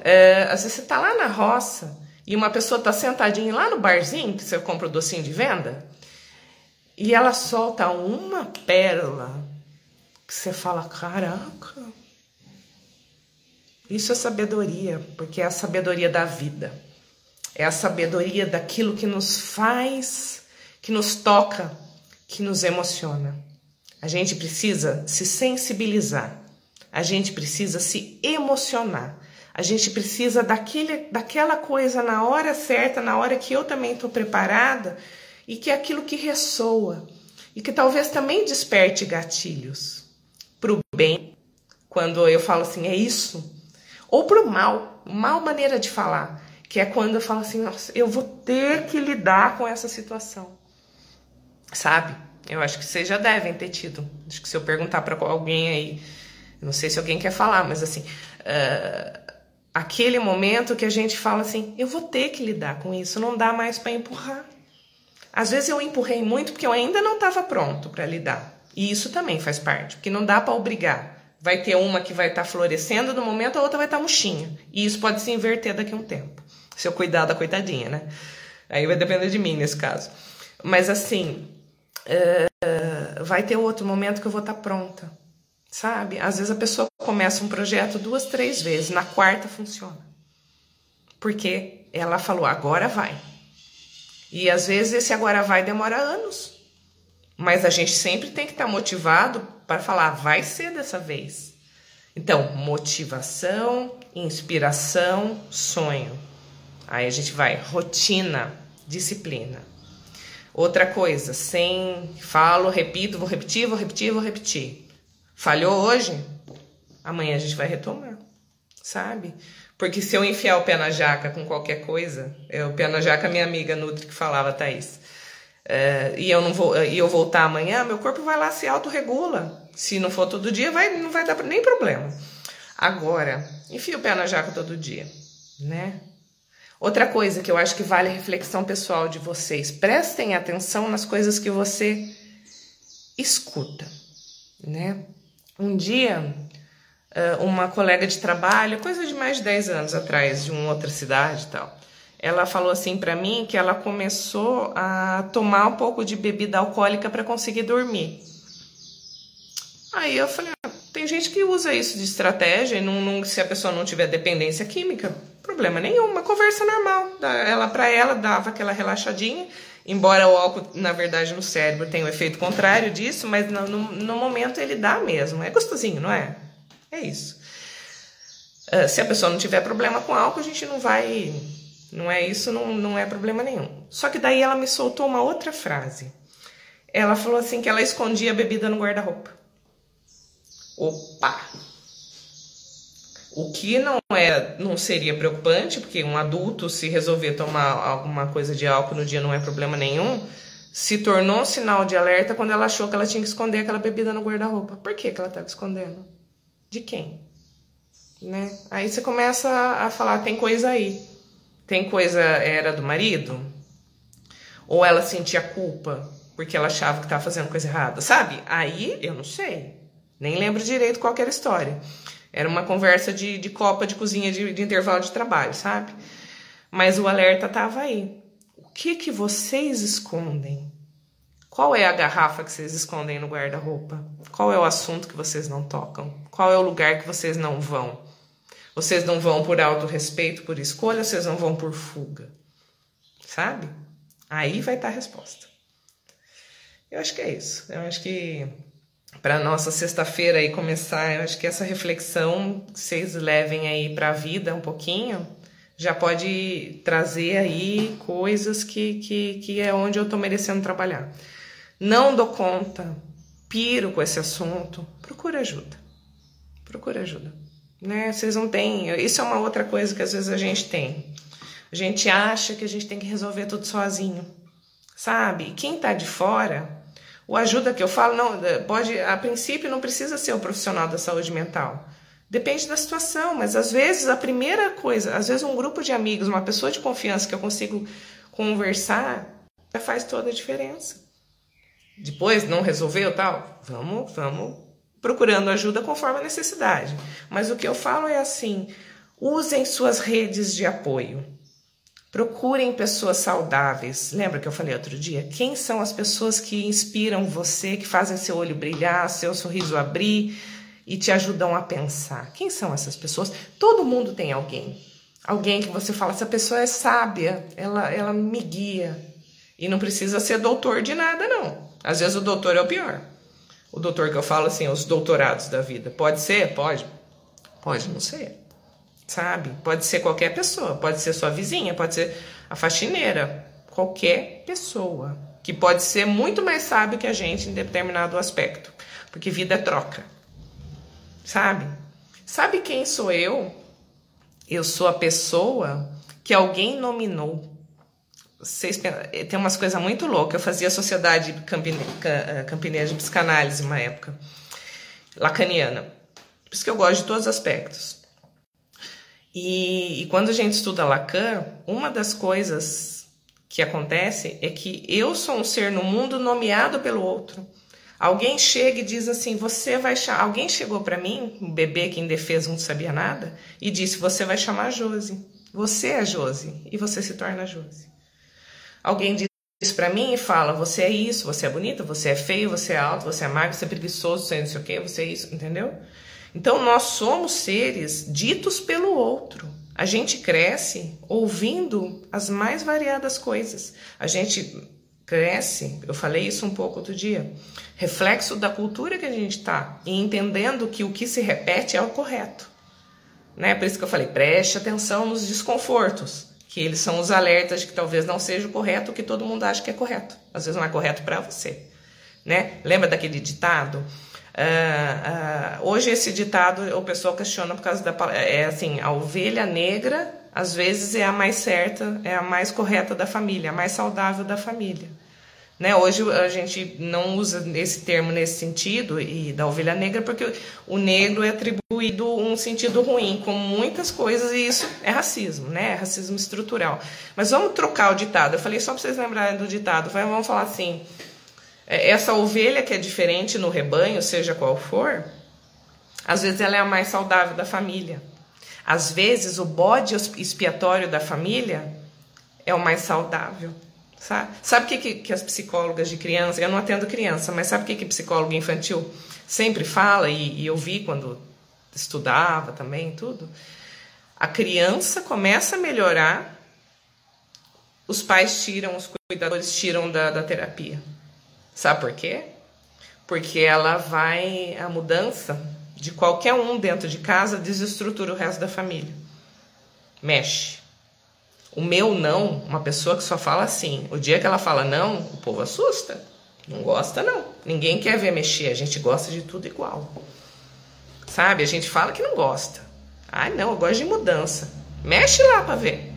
Uh, às vezes você está lá na roça e uma pessoa está sentadinha lá no barzinho, que você compra o docinho de venda, e ela solta uma pérola que você fala: caraca isso é sabedoria, porque é a sabedoria da vida. É a sabedoria daquilo que nos faz, que nos toca, que nos emociona. A gente precisa se sensibilizar. A gente precisa se emocionar. A gente precisa daquele, daquela coisa na hora certa, na hora que eu também estou preparada e que é aquilo que ressoa e que talvez também desperte gatilhos para o bem, quando eu falo assim, é isso, ou para o mal, mal maneira de falar, que é quando eu falo assim, nossa, eu vou ter que lidar com essa situação, sabe? Eu acho que vocês já devem ter tido. Acho que se eu perguntar para alguém aí, não sei se alguém quer falar, mas assim, uh, aquele momento que a gente fala assim: eu vou ter que lidar com isso, não dá mais para empurrar. Às vezes eu empurrei muito porque eu ainda não estava pronto para lidar. E isso também faz parte, porque não dá para obrigar. Vai ter uma que vai estar tá florescendo no momento, a outra vai estar tá murchinha. E isso pode se inverter daqui a um tempo. Se eu cuidar da coitadinha, né? Aí vai depender de mim nesse caso. Mas assim, uh, vai ter outro momento que eu vou estar tá pronta sabe? Às vezes a pessoa começa um projeto duas, três vezes, na quarta funciona. Porque ela falou, agora vai. E às vezes esse agora vai demora anos. Mas a gente sempre tem que estar motivado para falar, vai ser dessa vez. Então, motivação, inspiração, sonho. Aí a gente vai, rotina, disciplina. Outra coisa, sem falo, repito, vou repetir, vou repetir, vou repetir. Falhou hoje? Amanhã a gente vai retomar, sabe? Porque se eu enfiar o pé na jaca com qualquer coisa, é o pé na jaca minha amiga Nutri que falava, Thaís, é, e eu não vou e eu voltar amanhã, meu corpo vai lá se autorregula. Se não for todo dia, vai, não vai dar nem problema. Agora, enfia o pé na jaca todo dia, né? Outra coisa que eu acho que vale a reflexão pessoal de vocês, prestem atenção nas coisas que você escuta, né? Um dia, eh, uma colega de trabalho, coisa de mais de 10 anos atrás, de uma outra cidade e tal, ela falou assim para mim que ela começou a tomar um pouco de bebida alcoólica para conseguir dormir. Aí eu falei, ah, tem gente que usa isso de estratégia, e não, não, se a pessoa não tiver dependência química, problema nenhum, uma conversa normal. Ela para ela dava aquela relaxadinha Embora o álcool, na verdade, no cérebro tenha o um efeito contrário disso, mas no, no, no, momento ele dá mesmo. É gostosinho, não é? É isso. Uh, se a pessoa não tiver problema com álcool, a gente não vai. Não é isso, não, não é problema nenhum. Só que daí ela me soltou uma outra frase. Ela falou assim que ela escondia a bebida no guarda-roupa. Opa! O que não é, não seria preocupante, porque um adulto, se resolver tomar alguma coisa de álcool no dia, não é problema nenhum, se tornou um sinal de alerta quando ela achou que ela tinha que esconder aquela bebida no guarda-roupa. Por que, que ela estava escondendo? De quem? Né? Aí você começa a falar, tem coisa aí. Tem coisa, era do marido? Ou ela sentia culpa porque ela achava que estava fazendo coisa errada? Sabe? Aí eu não sei. Nem lembro direito qual era a história. Era uma conversa de, de copa de cozinha de, de intervalo de trabalho, sabe? Mas o alerta estava aí. O que que vocês escondem? Qual é a garrafa que vocês escondem no guarda-roupa? Qual é o assunto que vocês não tocam? Qual é o lugar que vocês não vão? Vocês não vão por autorrespeito, por escolha, vocês não vão por fuga. Sabe? Aí vai estar a resposta. Eu acho que é isso. Eu acho que para nossa sexta-feira aí começar, eu acho que essa reflexão vocês levem aí para a vida um pouquinho, já pode trazer aí coisas que, que, que é onde eu estou merecendo trabalhar. Não dou conta, piro com esse assunto, procura ajuda. Procura ajuda. Né? Vocês não têm. Isso é uma outra coisa que às vezes a gente tem. A gente acha que a gente tem que resolver tudo sozinho. Sabe? Quem está de fora o ajuda que eu falo, não, é, pode, a princípio não precisa ser o um profissional da saúde mental. Depende da situação, mas às vezes a primeira coisa, às vezes um grupo de amigos, uma pessoa de confiança que eu consigo conversar, já faz toda a diferença. Depois não resolveu tal, vamos, vamos procurando ajuda conforme a necessidade. Mas o que eu falo é assim: usem suas redes de apoio. Procurem pessoas saudáveis. Lembra que eu falei outro dia? Quem são as pessoas que inspiram você, que fazem seu olho brilhar, seu sorriso abrir e te ajudam a pensar? Quem são essas pessoas? Todo mundo tem alguém. Alguém que você fala, essa pessoa é sábia, ela, ela me guia. E não precisa ser doutor de nada, não. Às vezes o doutor é o pior. O doutor que eu falo assim, os doutorados da vida. Pode ser? Pode. Pode não ser. sabe? Pode ser qualquer pessoa, pode ser sua vizinha, pode ser a faxineira, qualquer pessoa que pode ser muito mais sábio que a gente em determinado aspecto, porque vida é troca, sabe? Sabe quem sou eu? Eu sou a pessoa que alguém nominou. Vocês, tem umas coisas muito loucas. Eu fazia sociedade eh, campineira de psicanálise uma época, lacaniana. Por isso que eu gosto de todos os aspectos. E, e quando a gente estuda Lacan, uma das coisas que acontece é que eu sou um ser no mundo nomeado pelo outro. Alguém chega e diz assim: Você vai chamar. Alguém chegou para mim, um bebê que indefeso não sabia nada, e disse: Você vai chamar Josi. Você é Josi. E você se torna Josi. Alguém diz para mim e fala: Você é isso, você é bonita, você é feio, você é alto, você é magro, você é preguiçoso, você é não sei o quê, você é isso, entendeu? Então nós somos seres ditos pelo outro. A gente cresce ouvindo as mais variadas coisas. A gente cresce, eu falei isso um pouco outro dia, reflexo da cultura que a gente está e entendendo que o que se repete é o correto. Né? Por isso que eu falei, preste atenção nos desconfortos, que eles são os alertas de que talvez não seja o correto o que todo mundo acha que é correto. Às vezes não é correto para você. Né? Lembra daquele ditado? Uh, uh, hoje esse ditado o pessoal questiona por causa da é assim a ovelha negra às vezes é a mais certa, é a mais correta da família, a mais saudável da família. Né? Hoje a gente não usa esse termo nesse sentido e da ovelha negra porque o negro é atribuído um sentido ruim, com muitas coisas e isso é racismo, né? É racismo estrutural. Mas vamos trocar o ditado. Eu falei só para vocês lembrarem do ditado. Vamos falar assim: é, essa ovelha que é diferente no rebanho, seja qual for, às vezes ela é a mais saudável da família. Às vezes, o bode expiatório da família é o mais saudável. Sabe, sabe o que, que, que as psicólogas de criança, eu não atendo criança, mas sabe o que, que psicólogo infantil sempre fala, e, e eu vi quando estudava também, tudo? A criança começa a melhorar, os pais tiram, os cuidadores tiram da, da terapia. Sabe por quê? Porque ela vai, a mudança de qualquer um dentro de casa desestrutura o resto da família. Mexe. O meu não, uma pessoa que só fala assim, o dia que ela fala não, o povo assusta. Não gosta, não. Ninguém quer ver mexer, a gente gosta de tudo igual. Sabe? A gente fala que não gosta. Ai, não, eu gosto de mudança. Mexe lá pra ver.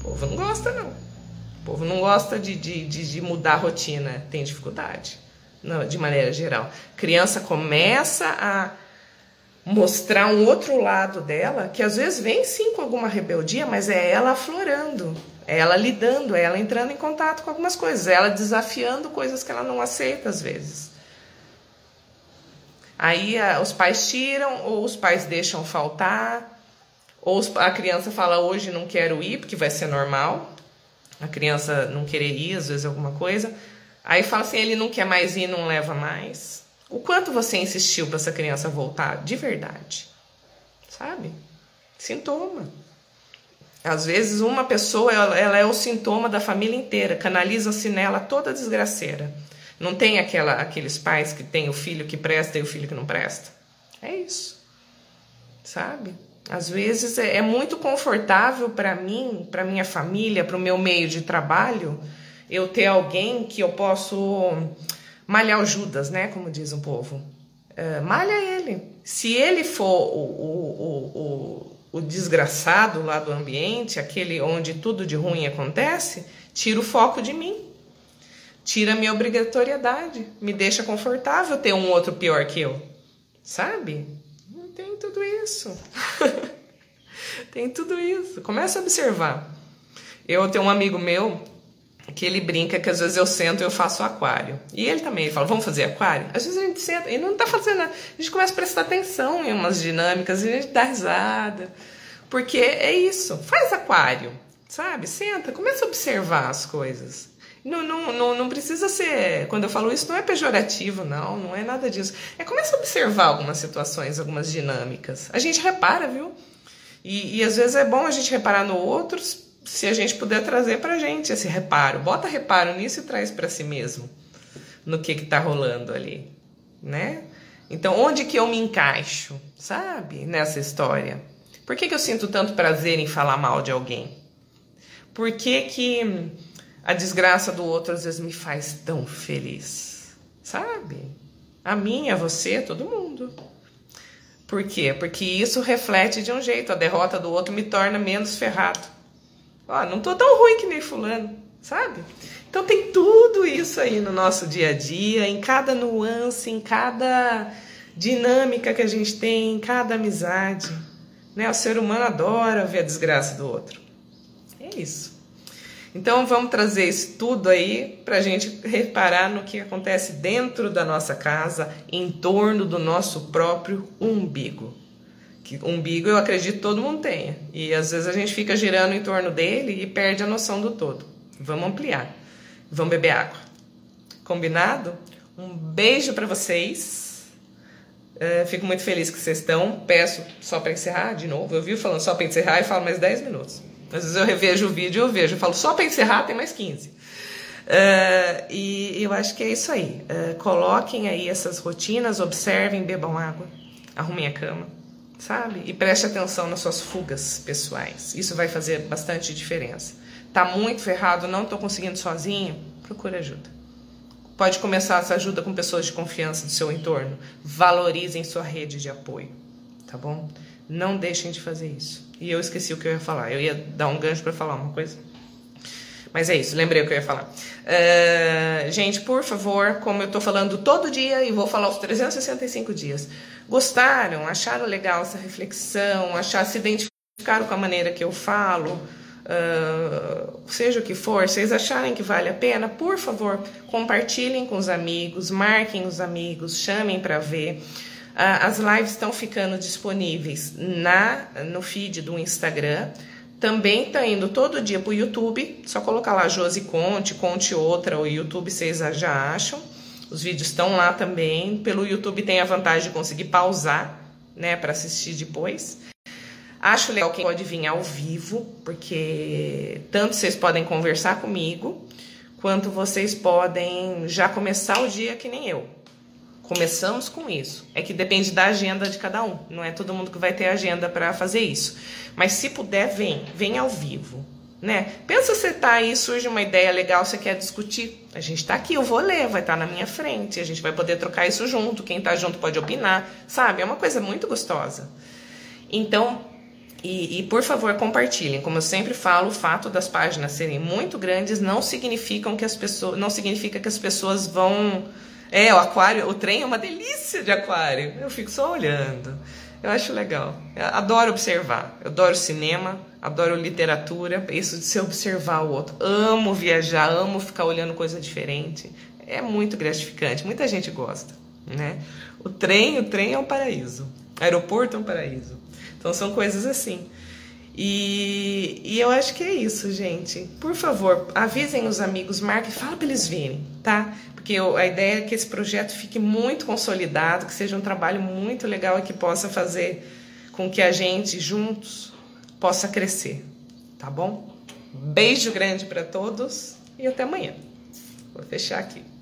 O povo não gosta, não. O povo não gosta de, de, de, de mudar a rotina, tem dificuldade, não, de maneira geral. Criança começa a mostrar um outro lado dela, que às vezes vem sim com alguma rebeldia, mas é ela aflorando, é ela lidando, é ela entrando em contato com algumas coisas, é ela desafiando coisas que ela não aceita às vezes. Aí a, os pais tiram, ou os pais deixam faltar, ou a criança fala hoje não quero ir, porque vai ser normal, a criança não querer ir, às vezes alguma coisa. Aí fala assim, ele não quer mais ir, não leva mais. O quanto você insistiu para essa criança voltar de verdade? Sabe? Sintoma. Às vezes uma pessoa ela, ela é o sintoma da família inteira, canaliza-se nela toda desgraceira. Não tem aquela, aqueles pais que tem o filho que presta e o filho que não presta. É isso. Sabe? Às vezes é, é muito confortável para mim, para minha família, para o meu meio de trabalho, eu ter alguém que eu posso malhar o Judas, né? Como diz o povo. Uh, malha ele. Se ele for o, o, o, o, desgraçado lá do ambiente, aquele onde tudo de ruim acontece, tira o foco de mim. Tira a minha obrigatoriedade. Me deixa confortável ter um outro pior que eu. Sabe? Tem tudo isso. Tem tudo isso. Começa a observar. Eu tenho um amigo meu que ele brinca que às vezes eu sento e eu faço aquário. E ele também, ele fala, vamos fazer aquário? Às vezes a gente senta e não tá fazendo nada. A gente começa a prestar atenção em umas dinâmicas e a gente dá risada. Porque é isso, faz aquário, sabe? Senta, começa a observar as coisas. Não, não, não, não precisa ser. Quando eu falo isso, não é pejorativo, não, não é nada disso. É começa a observar algumas situações, algumas dinâmicas. A gente repara, viu? E, e às vezes é bom a gente reparar no outros se a gente puder trazer para a gente esse reparo, bota reparo nisso e traz para si mesmo no que está rolando ali, né? Então, onde que eu me encaixo, sabe, nessa história? Por que, que eu sinto tanto prazer em falar mal de alguém? Por que, que a desgraça do outro às vezes me faz tão feliz? Sabe? A minha, a você, todo mundo. Por quê? Porque isso reflete de um jeito. A derrota do outro me torna menos ferrado. Ó, não tô tão ruim que nem fulano, sabe? Então tem tudo isso aí no nosso dia a dia, em cada nuance, em cada dinâmica que a gente tem, em cada amizade. Né? O ser humano adora ver a desgraça do outro. É isso. Então vamos trazer isso tudo aí para a gente reparar no que acontece dentro da nossa casa, em torno do nosso próprio umbigo. Que umbigo eu acredito todo mundo tenha. E às vezes a gente fica girando em torno dele e perde a noção do todo. Vamos ampliar. Vamos beber água. Combinado? Um beijo para vocês. Uh, fico muito feliz que vocês estão. Peço só para encerrar de novo. Eu vi falando só para encerrar e falo mais 10 minutos. Às vezes eu revejo o vídeo e eu vejo, eu falo só para encerrar tem mais 15. Uh, e eu acho que é isso aí. Uh, coloquem aí essas rotinas, observem, bebam água, arrumem a cama, sabe? E preste atenção nas suas fugas pessoais. Isso vai fazer bastante diferença. Tá muito ferrado, não estou conseguindo sozinho? Procure ajuda. Pode começar essa ajuda com pessoas de confiança do seu entorno. Valorizem sua rede de apoio, tá bom? Não deixem de fazer isso. E eu esqueci o que eu ia falar. Eu ia dar um gancho para falar uma coisa. Mas é isso, lembrei o que eu ia falar. Uh, gente, por favor, como eu tô falando todo dia e vou falar os 365 dias, gostaram, acharam legal essa reflexão, achar, se identificaram com a maneira que eu falo, uh, seja o que for, vocês acharem que vale a pena, por favor, compartilhem com os amigos, marquem os amigos, chamem para ver. Ah, as lives estão ficando disponíveis na no feed do Instagram. Também está indo todo dia para o YouTube. Só colocar lá Josi Conte, Conte Outra, o YouTube vocês já acham. Os vídeos estão lá também. Pelo YouTube tem a vantagem de conseguir pausar, né, para assistir depois. Acho legal quem pode vir ao vivo, porque tanto vocês podem conversar comigo, quanto vocês podem já começar o dia que nem eu. Começamos com isso. É que depende da agenda de cada um. Não é todo mundo que vai ter agenda para fazer isso. Mas se puder, vem. Vem ao vivo. Né? Pensa você tá aí, surge uma ideia legal, você quer discutir. A gente está aqui, eu vou ler, vai estar tá na minha frente. A gente vai poder trocar isso junto. Quem está junto pode opinar. Sabe? É uma coisa muito gostosa. Então, e, e, por favor, compartilhem. Como eu sempre falo, o fato das páginas serem muito grandes não significam que as pessoas, não significa que as pessoas vão é, o aquário, o trem é uma delícia de aquário. Eu fico só olhando. Eu acho legal. Eu adoro observar. Eu adoro cinema, adoro literatura, isso de se observar o outro. Amo viajar, amo ficar olhando coisa diferente. É muito gratificante. Muita gente gosta, né? O trem, o trem é um paraíso. O aeroporto é um paraíso. Então são coisas assim. E, e eu acho que é isso, gente. Por favor, avisem os amigos, marquem, fala para eles virem, tá? Porque a ideia é que esse projeto fique muito consolidado, que seja um trabalho muito legal e que possa fazer com que a gente juntos possa crescer, tá bom? Beijo grande para todos e até amanhã. Vou fechar aqui.